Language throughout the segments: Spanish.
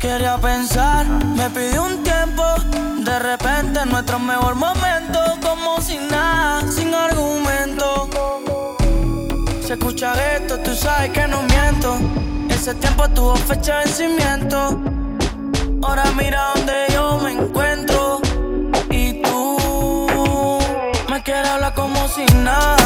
Quería pensar, me pidió un tiempo. De repente, nuestro mejor momento, como sin nada, sin argumento. Se escucha esto, tú sabes que no miento. Ese tiempo tuvo fecha de vencimiento. Ahora mira donde hablar como si nada,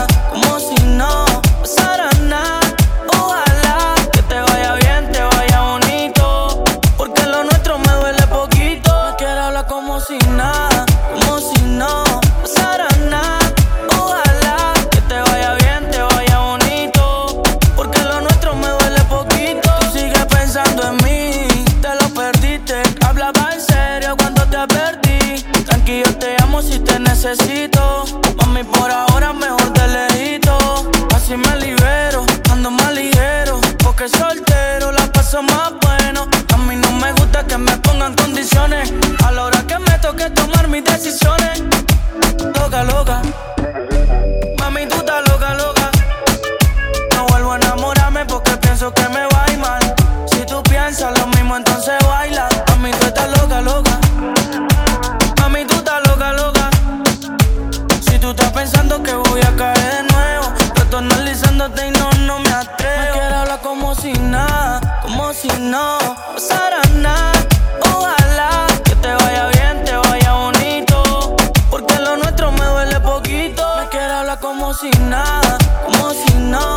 necesito. Mami, por ahora mejor te lejito. Así me libero, ando más ligero. Porque soltero la paso más bueno. A mí no me gusta que me pongan condiciones. A la hora que me toque tomar mis decisiones. Como si no pasara nada. Ojalá que te vaya bien, te vaya bonito. Porque lo nuestro me duele poquito. Me quiero hablar como si nada, como si no